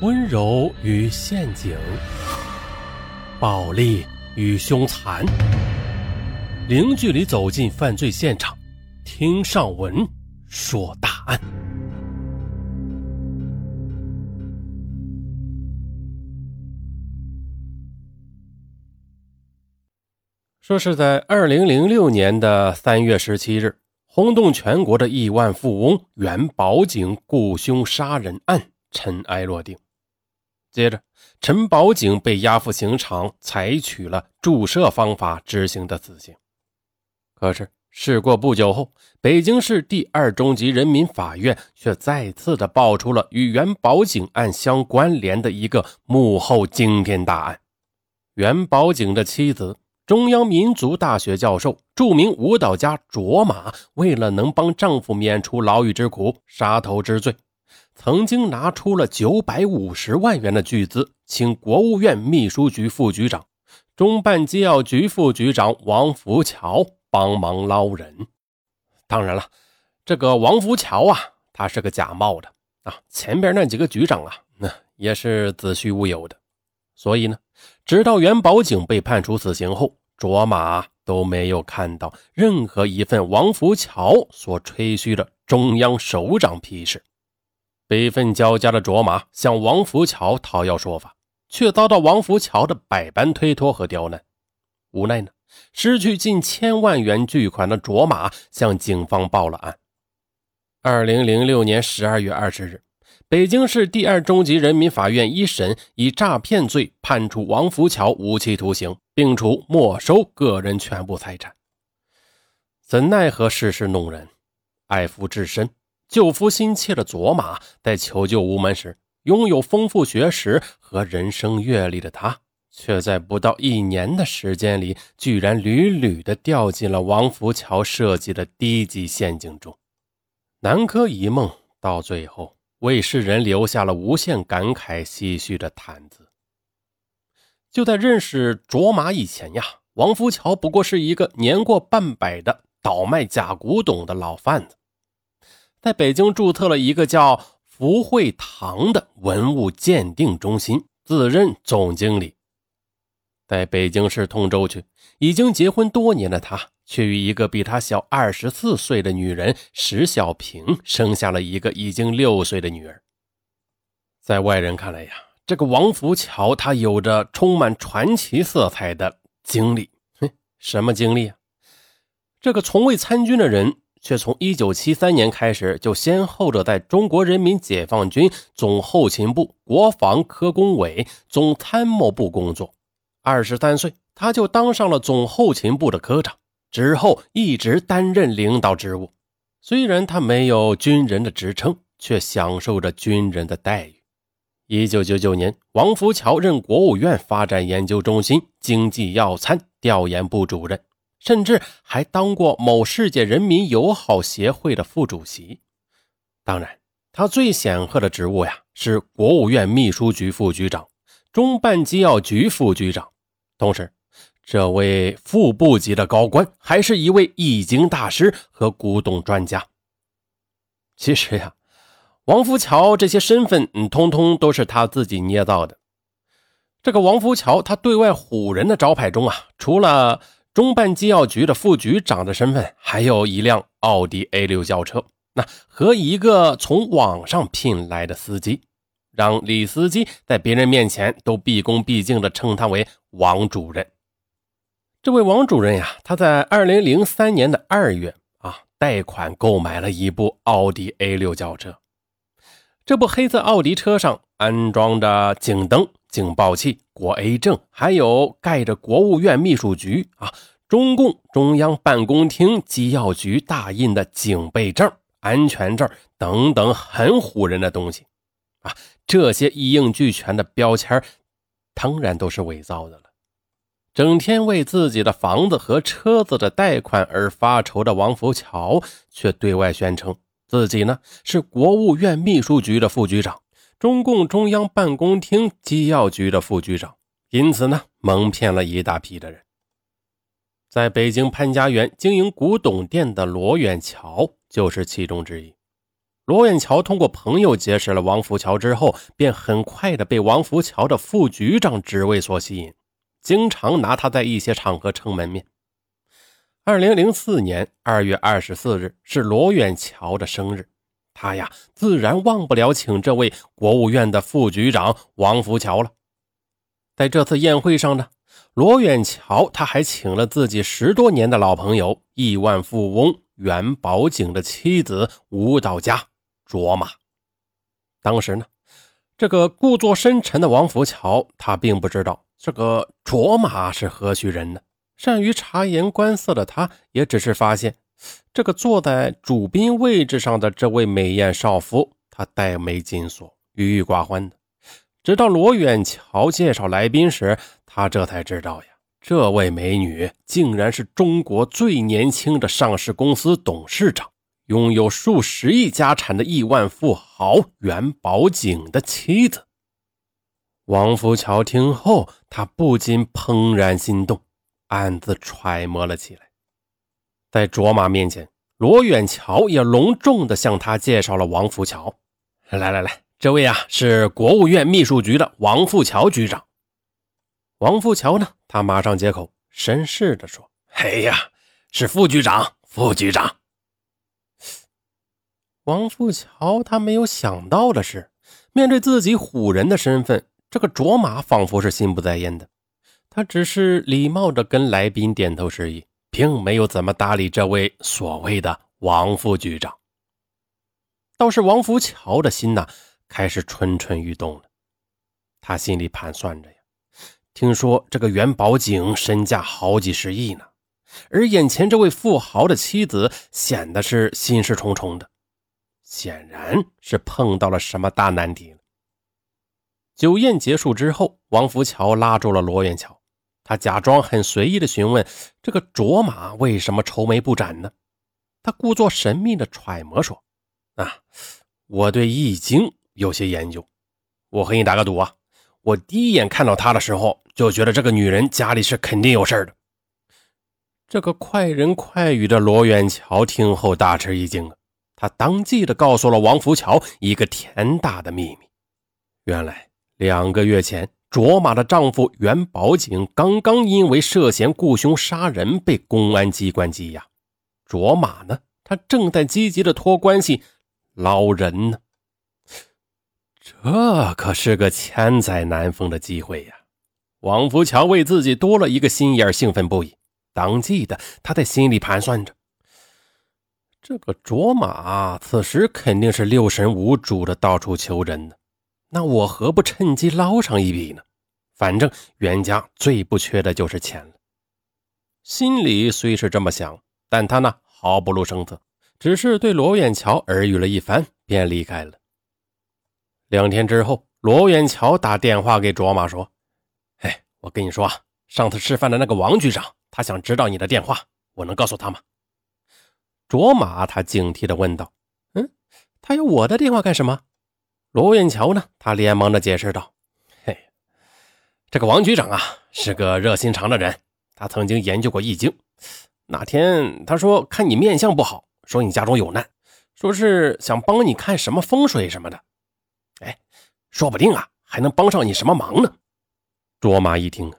温柔与陷阱，暴力与凶残，零距离走进犯罪现场，听上文说大案。说是在二零零六年的三月十七日，轰动全国的亿万富翁袁宝景雇凶杀人案尘埃落定。接着，陈宝景被押赴刑场，采取了注射方法执行的死刑。可是，事过不久后，北京市第二中级人民法院却再次的爆出了与袁宝景案相关联的一个幕后惊天大案：袁宝景的妻子，中央民族大学教授、著名舞蹈家卓玛，为了能帮丈夫免除牢狱之苦，杀头之罪。曾经拿出了九百五十万元的巨资，请国务院秘书局副局长、中办机要局副局长王福桥帮忙捞人。当然了，这个王福桥啊，他是个假冒的啊，前边那几个局长啊，那也是子虚乌有的。所以呢，直到袁宝景被判处死刑后，卓玛都没有看到任何一份王福桥所吹嘘的中央首长批示。悲愤交加的卓玛向王福桥讨要说法，却遭到王福桥的百般推脱和刁难。无奈呢，失去近千万元巨款的卓玛向警方报了案。二零零六年十二月二十日，北京市第二中级人民法院一审以诈骗罪判处王福桥无期徒刑，并处没收个人全部财产。怎奈何世事弄人，爱夫至深。救夫心切的卓玛在求救无门时，拥有丰富学识和人生阅历的他，却在不到一年的时间里，居然屡屡的掉进了王福桥设计的低级陷阱中。南柯一梦到最后，为世人留下了无限感慨唏嘘的谈资。就在认识卓玛以前呀，王福桥不过是一个年过半百的倒卖假古董的老贩子。在北京注册了一个叫福慧堂的文物鉴定中心，自任总经理。在北京市通州区，已经结婚多年的他，却与一个比他小二十四岁的女人石小平生下了一个已经六岁的女儿。在外人看来呀，这个王福桥他有着充满传奇色彩的经历。哼，什么经历啊？这个从未参军的人。却从1973年开始，就先后的在中国人民解放军总后勤部、国防科工委、总参谋部工作。二十三岁，他就当上了总后勤部的科长，之后一直担任领导职务。虽然他没有军人的职称，却享受着军人的待遇。1999年，王福桥任国务院发展研究中心经济要参调研部主任。甚至还当过某世界人民友好协会的副主席。当然，他最显赫的职务呀，是国务院秘书局副局长、中办机要局副局长。同时，这位副部级的高官还是一位易经大师和古董专家。其实呀，王福桥这些身份，通通都是他自己捏造的。这个王福桥，他对外唬人的招牌中啊，除了中办机要局的副局长的身份，还有一辆奥迪 A 六轿车，那和一个从网上聘来的司机，让李司机在别人面前都毕恭毕敬地称他为王主任。这位王主任呀，他在二零零三年的二月啊，贷款购买了一部奥迪 A 六轿车。这部黑色奥迪车上安装着警灯。警报器、国 A 证，还有盖着国务院秘书局啊、中共中央办公厅机要局大印的警备证、安全证等等很唬人的东西啊，这些一应俱全的标签，当然都是伪造的了。整天为自己的房子和车子的贷款而发愁的王福桥，却对外宣称自己呢是国务院秘书局的副局长。中共中央办公厅机要局的副局长，因此呢，蒙骗了一大批的人。在北京潘家园经营古董店的罗远桥就是其中之一。罗远桥通过朋友结识了王福桥之后，便很快的被王福桥的副局长职位所吸引，经常拿他在一些场合撑门面。二零零四年二月二十四日是罗远桥的生日，他呀自然忘不了请这位国务院的副局长王福桥了。在这次宴会上呢，罗远桥他还请了自己十多年的老朋友亿万富翁袁宝景的妻子舞蹈家。卓玛，当时呢，这个故作深沉的王福桥，他并不知道这个卓玛是何许人呢？善于察言观色的他，也只是发现这个坐在主宾位置上的这位美艳少妇，她黛眉紧锁，郁郁寡欢的。直到罗远桥介绍来宾时，他这才知道呀，这位美女竟然是中国最年轻的上市公司董事长。拥有数十亿家产的亿万富豪袁宝景的妻子王福桥听后，他不禁怦然心动，暗自揣摩了起来。在卓玛面前，罗远桥也隆重地向他介绍了王富桥。来来来，这位啊是国务院秘书局的王富桥局长。王富桥呢，他马上接口，绅士地说：“哎呀，是副局长，副局长。”王富桥他没有想到的是，面对自己唬人的身份，这个卓玛仿佛是心不在焉的。他只是礼貌地跟来宾点头示意，并没有怎么搭理这位所谓的王副局长。倒是王福桥的心呐，开始蠢蠢欲动了。他心里盘算着呀，听说这个元宝景身价好几十亿呢，而眼前这位富豪的妻子显得是心事重重的。显然是碰到了什么大难题了。酒宴结束之后，王福桥拉住了罗远桥，他假装很随意的询问：“这个卓玛为什么愁眉不展呢？”他故作神秘的揣摩说：“啊，我对易经有些研究，我和你打个赌啊，我第一眼看到她的时候，就觉得这个女人家里是肯定有事的。”这个快人快语的罗远桥听后大吃一惊啊！他当即的告诉了王福桥一个天大的秘密：原来两个月前，卓玛的丈夫袁宝景刚刚因为涉嫌雇凶杀人被公安机关羁押。卓玛呢，她正在积极的托关系捞人呢。这可是个千载难逢的机会呀！王福桥为自己多了一个心眼兴奋不已。当即的，他在心里盘算着。这个卓玛此时肯定是六神无主的，到处求人呢。那我何不趁机捞上一笔呢？反正袁家最不缺的就是钱了。心里虽是这么想，但他呢毫不露声色，只是对罗远桥耳语了一番，便离开了。两天之后，罗远桥打电话给卓玛说：“哎，我跟你说啊，上次吃饭的那个王局长，他想知道你的电话，我能告诉他吗？”卓玛他警惕地问道：“嗯，他要我的电话干什么？”罗远桥呢？他连忙的解释道：“嘿，这个王局长啊，是个热心肠的人。他曾经研究过易经。那天他说看你面相不好，说你家中有难，说是想帮你看什么风水什么的。哎，说不定啊，还能帮上你什么忙呢？”卓玛一听，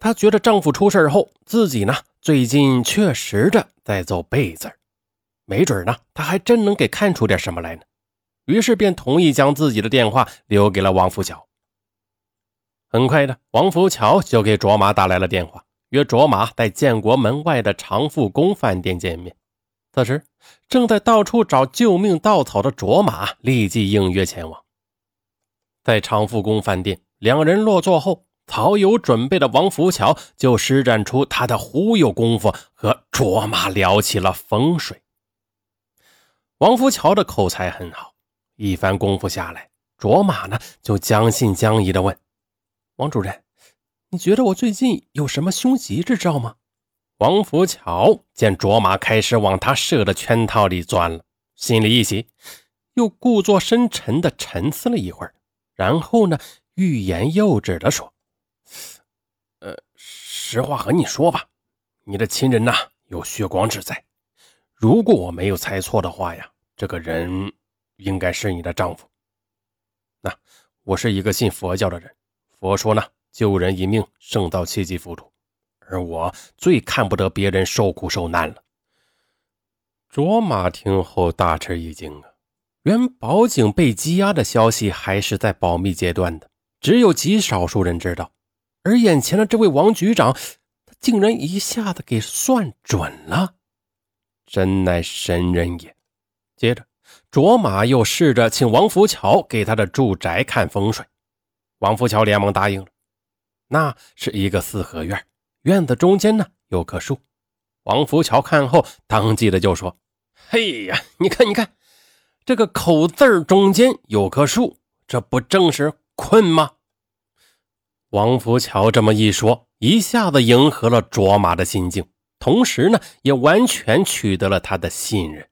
她觉得丈夫出事后，自己呢最近确实的在走背字。没准呢，他还真能给看出点什么来呢。于是便同意将自己的电话留给了王福桥。很快的，王福桥就给卓玛打来了电话，约卓玛在建国门外的长富宫饭店见面。此时，正在到处找救命稻草的卓玛立即应约前往。在长富宫饭店，两人落座后，早有准备的王福桥就施展出他的忽悠功夫，和卓玛聊起了风水。王福桥的口才很好，一番功夫下来，卓玛呢就将信将疑的问：“王主任，你觉得我最近有什么凶吉之兆吗？”王福桥见卓玛开始往他设的圈套里钻了，心里一喜，又故作深沉的沉思了一会儿，然后呢欲言又止的说：“呃，实话和你说吧，你的亲人呐有血光之灾。”如果我没有猜错的话呀，这个人应该是你的丈夫。那我是一个信佛教的人，佛说呢，救人一命胜造七级浮屠，而我最看不得别人受苦受难了。卓玛听后大吃一惊啊！原宝井被羁押的消息还是在保密阶段的，只有极少数人知道。而眼前的这位王局长，他竟然一下子给算准了，真乃神人也。接着，卓玛又试着请王福桥给他的住宅看风水，王福桥连忙答应了。那是一个四合院，院子中间呢有棵树。王福桥看后，当即的就说：“嘿呀，你看，你看，这个口字中间有棵树，这不正是困吗？”王福桥这么一说，一下子迎合了卓玛的心境，同时呢，也完全取得了他的信任。